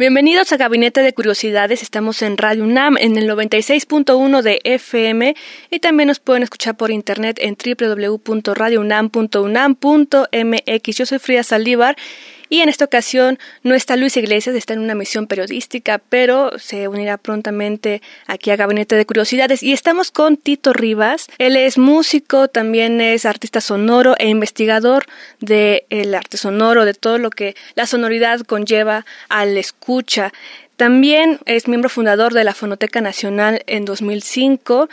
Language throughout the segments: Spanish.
Bienvenidos a Gabinete de Curiosidades. Estamos en Radio UNAM en el 96.1 de FM y también nos pueden escuchar por internet en www.radiounam.unam.mx. Yo soy Frida Saldívar y en esta ocasión no está Luis Iglesias, está en una misión periodística, pero se unirá prontamente aquí a Gabinete de Curiosidades. Y estamos con Tito Rivas. Él es músico, también es artista sonoro e investigador del arte sonoro, de todo lo que la sonoridad conlleva al escucha. También es miembro fundador de la Fonoteca Nacional en 2005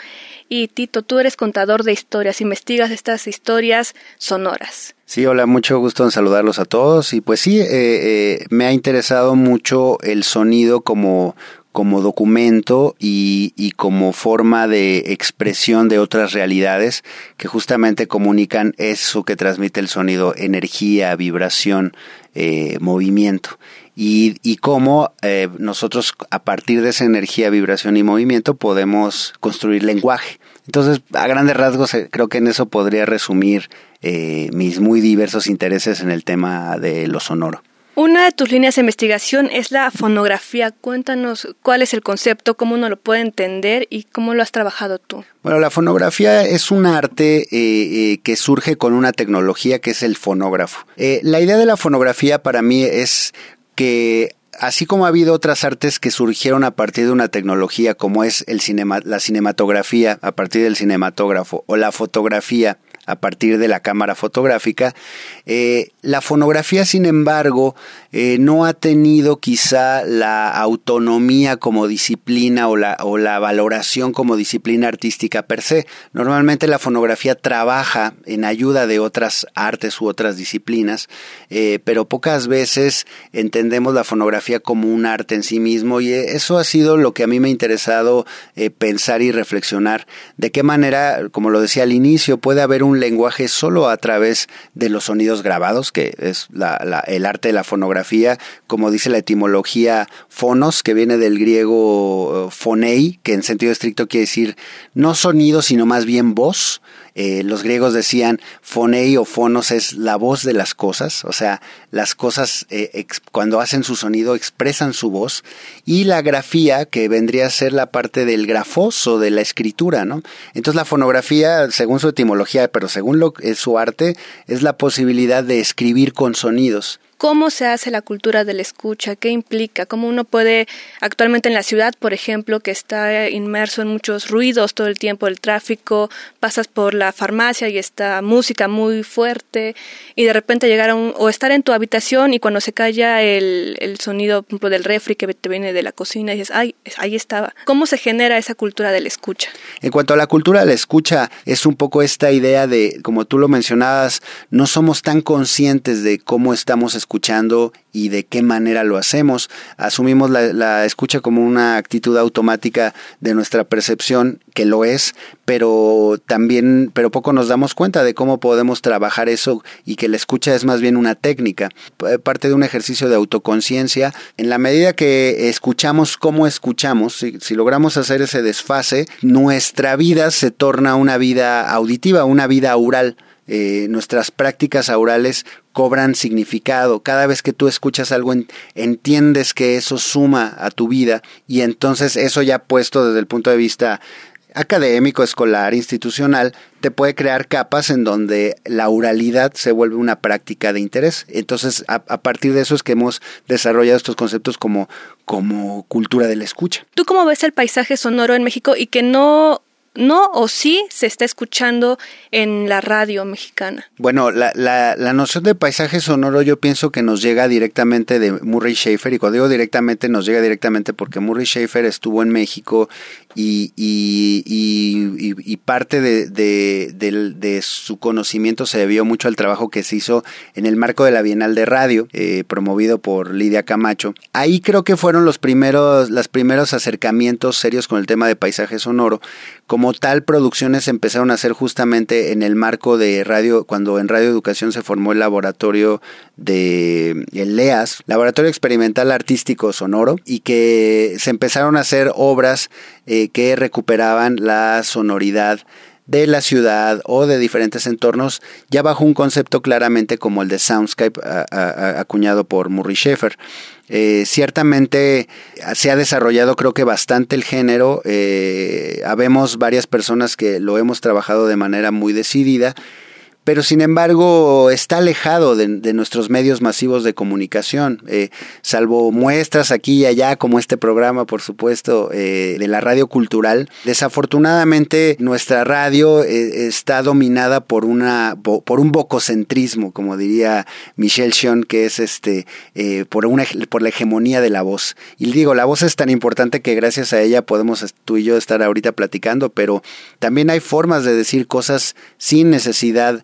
y Tito, tú eres contador de historias, investigas estas historias sonoras. Sí, hola, mucho gusto en saludarlos a todos. Y pues sí, eh, eh, me ha interesado mucho el sonido como, como documento y, y, como forma de expresión de otras realidades que justamente comunican eso que transmite el sonido, energía, vibración, eh, movimiento. Y, y cómo eh, nosotros a partir de esa energía, vibración y movimiento podemos construir lenguaje. Entonces, a grandes rasgos, eh, creo que en eso podría resumir eh, mis muy diversos intereses en el tema de lo sonoro. Una de tus líneas de investigación es la fonografía. Cuéntanos cuál es el concepto, cómo uno lo puede entender y cómo lo has trabajado tú. Bueno, la fonografía es un arte eh, eh, que surge con una tecnología que es el fonógrafo. Eh, la idea de la fonografía para mí es que así como ha habido otras artes que surgieron a partir de una tecnología como es el la cinematografía a partir del cinematógrafo o la fotografía a partir de la cámara fotográfica. Eh, la fonografía, sin embargo, eh, no ha tenido quizá la autonomía como disciplina o la, o la valoración como disciplina artística per se. Normalmente la fonografía trabaja en ayuda de otras artes u otras disciplinas, eh, pero pocas veces entendemos la fonografía como un arte en sí mismo y eso ha sido lo que a mí me ha interesado pensar y reflexionar. De qué manera, como lo decía al inicio, puede haber un lenguaje solo a través de los sonidos grabados, que es la, la, el arte de la fonografía, como dice la etimología fonos, que viene del griego fonei, que en sentido estricto quiere decir no sonido, sino más bien voz. Eh, los griegos decían fonei o fonos es la voz de las cosas, o sea, las cosas eh, cuando hacen su sonido expresan su voz, y la grafía, que vendría a ser la parte del grafoso de la escritura, ¿no? Entonces la fonografía, según su etimología, pero según lo, es su arte, es la posibilidad de escribir con sonidos. ¿Cómo se hace la cultura de la escucha? ¿Qué implica? ¿Cómo uno puede, actualmente en la ciudad, por ejemplo, que está inmerso en muchos ruidos todo el tiempo, el tráfico, pasas por la farmacia y está música muy fuerte y de repente llegar a un, o estar en tu habitación y cuando se calla el, el sonido del refri que te viene de la cocina y dices, ay, ahí estaba. ¿Cómo se genera esa cultura de la escucha? En cuanto a la cultura de la escucha, es un poco esta idea de, como tú lo mencionabas, no somos tan conscientes de cómo estamos escuchando escuchando y de qué manera lo hacemos. Asumimos la, la, escucha como una actitud automática de nuestra percepción, que lo es, pero también, pero poco nos damos cuenta de cómo podemos trabajar eso y que la escucha es más bien una técnica, parte de un ejercicio de autoconciencia. En la medida que escuchamos cómo escuchamos, si, si logramos hacer ese desfase, nuestra vida se torna una vida auditiva, una vida aural. Eh, nuestras prácticas aurales cobran significado. Cada vez que tú escuchas algo, en, entiendes que eso suma a tu vida y entonces eso ya puesto desde el punto de vista académico, escolar, institucional, te puede crear capas en donde la oralidad se vuelve una práctica de interés. Entonces, a, a, partir de eso es que hemos desarrollado estos conceptos como, como cultura de la escucha. ¿Tú cómo ves el paisaje sonoro en México y que no no o sí se está escuchando en la radio mexicana? Bueno, la, la, la, noción de paisaje sonoro yo pienso que nos llega directamente de Murray Schaefer y cuando digo directamente nos llega directamente porque Murray Schaefer estuvo en México y, y, y, parte de, de, de, su conocimiento se debió mucho al trabajo que se hizo en el marco de la Bienal de Radio, eh, promovido por Lidia Camacho. Ahí creo que fueron los primeros, los primeros acercamientos serios con el tema de paisaje sonoro. Como tal, producciones empezaron a hacer justamente en el marco de radio, cuando en Radio Educación se formó el laboratorio de el LEAS, Laboratorio Experimental Artístico Sonoro, y que se empezaron a hacer obras eh, que recuperaban la sonoridad de la ciudad o de diferentes entornos, ya bajo un concepto claramente como el de Soundscape acuñado por Murray Schaeffer. Eh, ciertamente se ha desarrollado creo que bastante el género, eh, habemos varias personas que lo hemos trabajado de manera muy decidida pero sin embargo está alejado de, nuestros medios masivos de comunicación, eh, salvo muestras aquí y allá, como este programa, por supuesto, eh, de la radio cultural. Desafortunadamente, nuestra radio eh, está dominada por una por un bococentrismo, como diría Michelle Sean, que es este por una por la hegemonía de la voz. Y digo, la voz es tan importante que gracias a ella podemos tú y yo estar ahorita platicando, pero también hay formas de decir cosas sin necesidad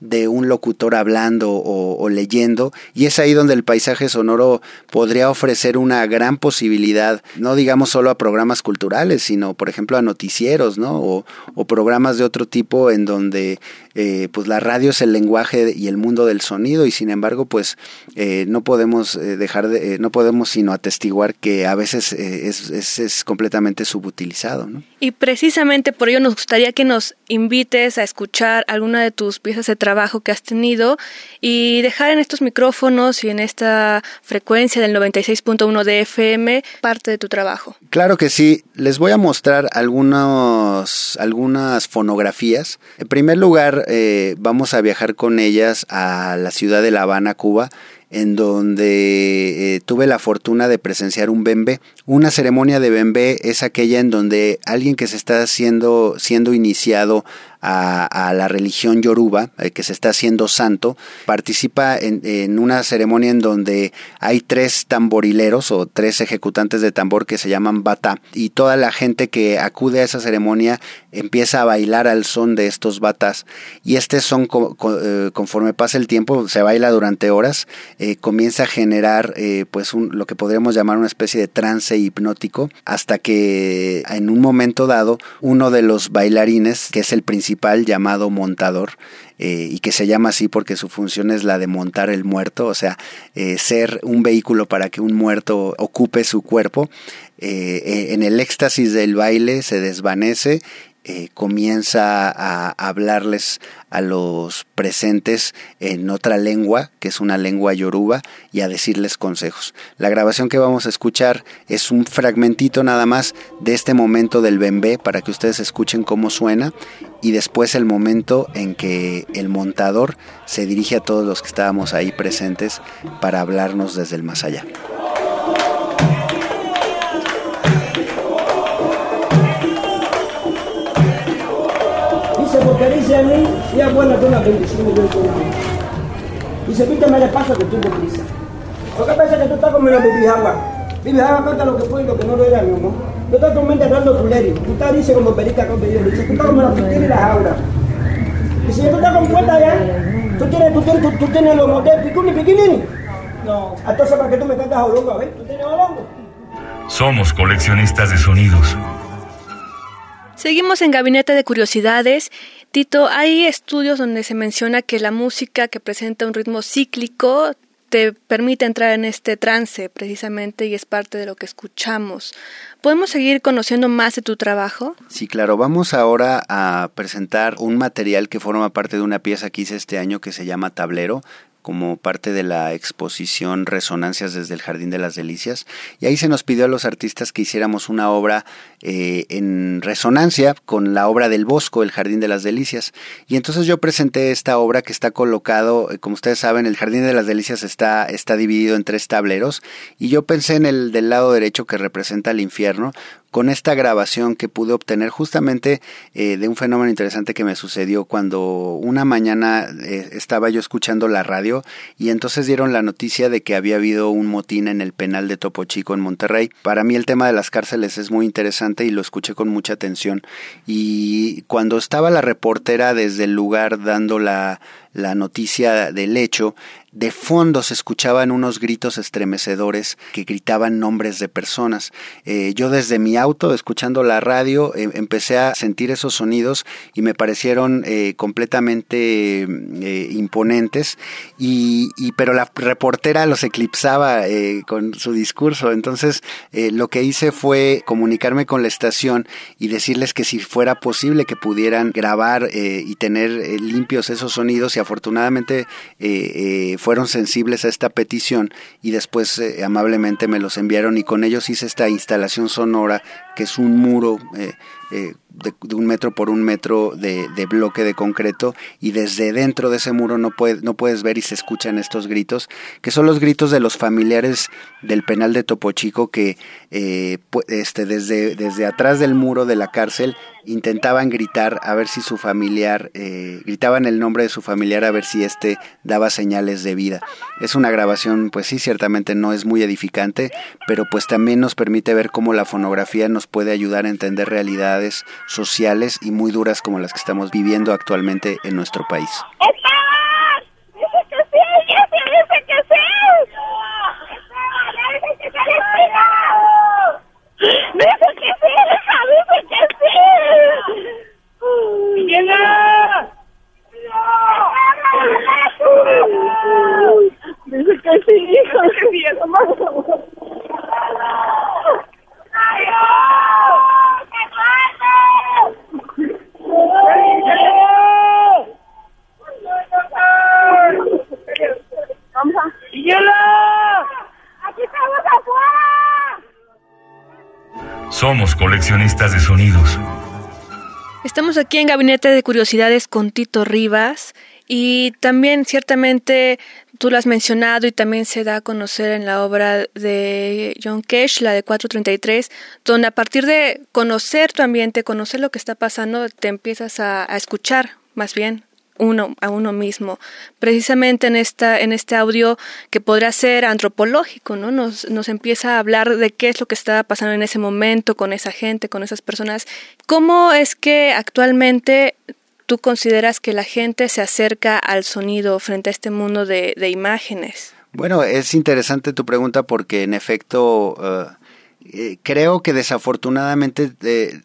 de un locutor hablando o, leyendo y es ahí donde el paisaje sonoro podría ofrecer una gran posibilidad, no digamos solo a programas culturales, sino por ejemplo a noticieros, ¿no? O, programas de otro tipo en donde eh, pues la radio es el lenguaje y el mundo del sonido y sin embargo pues eh, no podemos eh, dejar de, no podemos sino atestiguar que a veces es, es, es completamente subutilizado, ¿no? Y precisamente por ello nos gustaría que nos invites a escuchar alguna de tus piezas de trabajo que has tenido y dejar en estos micrófonos y en esta frecuencia del 96.1 de FM parte de tu trabajo. Claro que sí, les voy a mostrar algunos, algunas fonografías. En primer lugar, eh, vamos a viajar con ellas a la ciudad de La Habana, Cuba en donde eh, tuve la fortuna de presenciar un bembé. Una ceremonia de bembé es aquella en donde alguien que se está haciendo, siendo iniciado a, la religión yoruba, eh, que se está haciendo santo, participa en, una ceremonia en donde hay tres tamborileros o tres ejecutantes de tambor que se llaman bata y toda la gente que acude a esa ceremonia empieza a bailar al son de estos batas y este son eh, conforme pasa el tiempo se baila durante horas eh, comienza a generar pues lo que podríamos llamar una especie de trance hipnótico hasta que en un momento dado uno de los bailarines que es el principal llamado montador eh, y que se llama así porque su función es la de montar el muerto, o sea, eh, ser un vehículo para que un muerto ocupe su cuerpo. Eh, en el éxtasis del baile se desvanece eh, comienza a hablarles a los presentes en otra lengua, que es una lengua yoruba, y a decirles consejos. La grabación que vamos a escuchar es un fragmentito nada más de este momento del bembé para que ustedes escuchen cómo suena y después el momento en que el montador se dirige a todos los que estábamos ahí presentes para hablarnos desde el más allá. Porque dice a mí, y es buena que una bendición yo con Dice, pítame el paso que tengo prisa. ¿Por qué piensas que tú estás comiendo mi agua? Vive agua cuenta lo que fue y lo que no lo era, mi amor. Tú estás con mente dando tu ley. Tú estás, dice, como perita con pedido. Dice, tú estás como la piscina y las auras. Dice, tú estás con cuenta ya. Tú tienes, tú tienes, tú, tienes los modelos picuini, piquinini. No. Entonces, ¿para qué tú me cantas olongo? A ver, ¿tú tienes olongo? Somos coleccionistas de sonidos. Seguimos en Gabinete de Curiosidades. Tito, hay estudios donde se menciona que la música que presenta un ritmo cíclico te permite entrar en este trance precisamente y es parte de lo que escuchamos. ¿Podemos seguir conociendo más de tu trabajo? Sí, claro. Vamos ahora a presentar un material que forma parte de una pieza que hice este año que se llama Tablero como parte de la exposición Resonancias desde el Jardín de las Delicias. Y ahí se nos pidió a los artistas que hiciéramos una obra eh, en resonancia con la obra del Bosco, el Jardín de las Delicias. Y entonces yo presenté esta obra que está colocado, eh, como ustedes saben, el Jardín de las Delicias está, está dividido en tres tableros. Y yo pensé en el del lado derecho que representa el infierno con esta grabación que pude obtener justamente eh, de un fenómeno interesante que me sucedió cuando una mañana eh, estaba yo escuchando la radio y entonces dieron la noticia de que había habido un motín en el penal de Topo Chico en Monterrey. Para mí el tema de las cárceles es muy interesante y lo escuché con mucha atención. Y cuando estaba la reportera desde el lugar dando la, la noticia del hecho, de fondo se escuchaban unos gritos estremecedores que gritaban nombres de personas. Eh, yo desde mi auto, escuchando la radio, em, empecé a sentir esos sonidos y me parecieron eh, completamente eh, imponentes. Y, pero la reportera los eclipsaba con su discurso. Entonces lo que hice fue comunicarme con la estación y decirles que si fuera posible que pudieran grabar y tener limpios esos sonidos y afortunadamente fueron sensibles a esta petición y después eh, amablemente me los enviaron y con ellos hice esta instalación sonora que es un muro eh, eh, de, un metro por un metro de, bloque de concreto y desde dentro de ese muro no, puede, no puedes ver y se escuchan estos gritos, que son los gritos de los familiares del penal de Topo Chico que este, desde, desde atrás del muro de la cárcel intentaban gritar a ver si su familiar, gritaban el nombre de su familiar a ver si éste daba señales de vida. Es una grabación, pues sí, ciertamente no es muy edificante, pero pues también nos permite ver cómo la fonografía nos puede ayudar a entender sociales y muy duras como las que estamos viviendo actualmente en nuestro país. Somos coleccionistas de sonidos. Estamos aquí en Gabinete de Curiosidades con Tito Rivas y también ciertamente tú lo has mencionado y también se da a conocer en la obra de John Cash, la de 433, donde a partir de conocer tu ambiente, conocer lo que está pasando, te empiezas a, a escuchar más bien uno a uno mismo. Precisamente en esta en este audio que podría ser antropológico, ¿no? Nos, nos empieza a hablar de qué es lo que estaba pasando en ese momento con esa gente, con esas personas. ¿Cómo es que actualmente tú consideras que la gente se acerca al sonido frente a este mundo de, imágenes? Bueno, es interesante tu pregunta porque en efecto eh, eh, creo que desafortunadamente eh,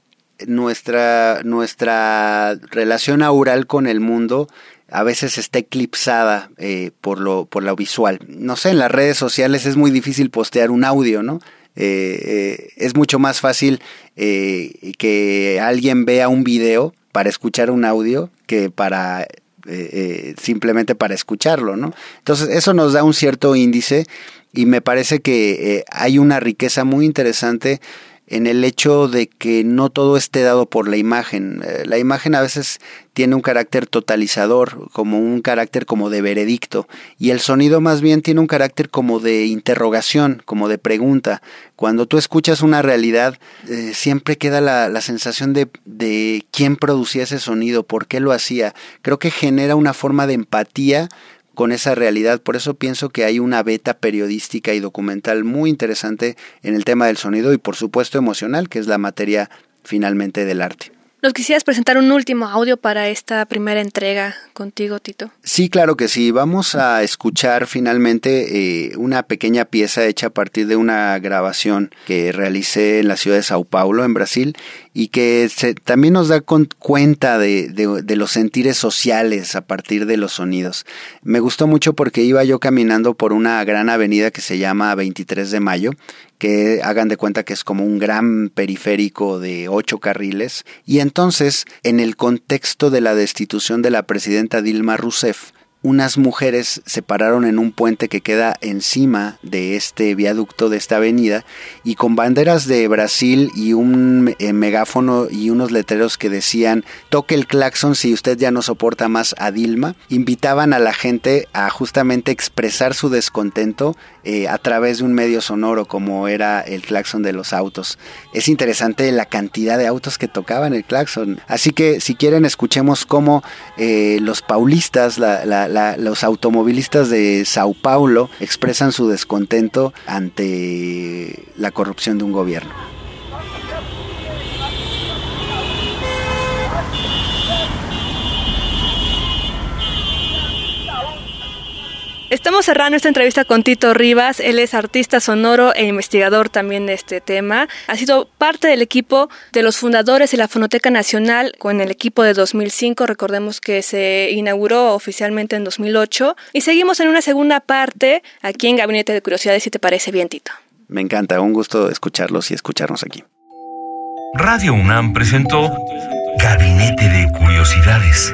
nuestra, nuestra relación aural con el mundo a veces está eclipsada eh, por, lo, por lo visual. No sé, en las redes sociales es muy difícil postear un audio, ¿no? Eh, eh, es mucho más fácil que alguien vea un video para escuchar un audio que para simplemente para escucharlo, ¿no? Entonces eso nos da un cierto índice y me parece que hay una riqueza muy interesante en el hecho de que no todo esté dado por la imagen. Eh, la imagen a veces tiene un carácter totalizador, como un carácter como de veredicto, y el sonido más bien tiene un carácter como de interrogación, como de pregunta. Cuando tú escuchas una realidad, eh, siempre queda la, la sensación de, de quién producía ese sonido, por qué lo hacía. Creo que genera una forma de empatía con esa realidad. Por eso pienso que hay una beta periodística y documental muy interesante en el tema del sonido y por supuesto emocional, que es la materia finalmente del arte. ¿Nos quisieras presentar un último audio para esta primera entrega contigo, Tito? Sí, claro que sí. Vamos a escuchar finalmente eh, una pequeña pieza hecha a partir de una grabación que realicé en la ciudad de Sao Paulo, en Brasil, y que se, también nos da cuenta de, de, los sentires sociales a partir de los sonidos. Me gustó mucho porque iba yo caminando por una gran avenida que se llama 23 de Mayo, que hagan de cuenta que es como un gran periférico de ocho carriles, y entonces en el contexto de la destitución de la presidenta Dilma Rousseff, unas mujeres se pararon en un puente que queda encima de este viaducto, de esta avenida, y con banderas de Brasil y un eh, megáfono y unos letreros que decían toque el claxon si usted ya no soporta más a Dilma, invitaban a la gente a justamente expresar su descontento eh, a través de un medio sonoro como era el claxon de los autos. Es interesante la cantidad de autos que tocaban el claxon. Así que si quieren escuchemos cómo eh, los paulistas, los automovilistas de Sao Paulo expresan su descontento ante la corrupción de un gobierno. Estamos cerrando esta entrevista con Tito Rivas. Él es artista sonoro e investigador también de este tema. Ha sido parte del equipo de los fundadores de la Fonoteca Nacional con el equipo de 2005. Recordemos que se inauguró oficialmente en 2008. Y seguimos en una segunda parte aquí en Gabinete de Curiosidades, si te parece bien, Tito. Me encanta, un gusto escucharlos y escucharnos aquí. Radio UNAM presentó Gabinete de Curiosidades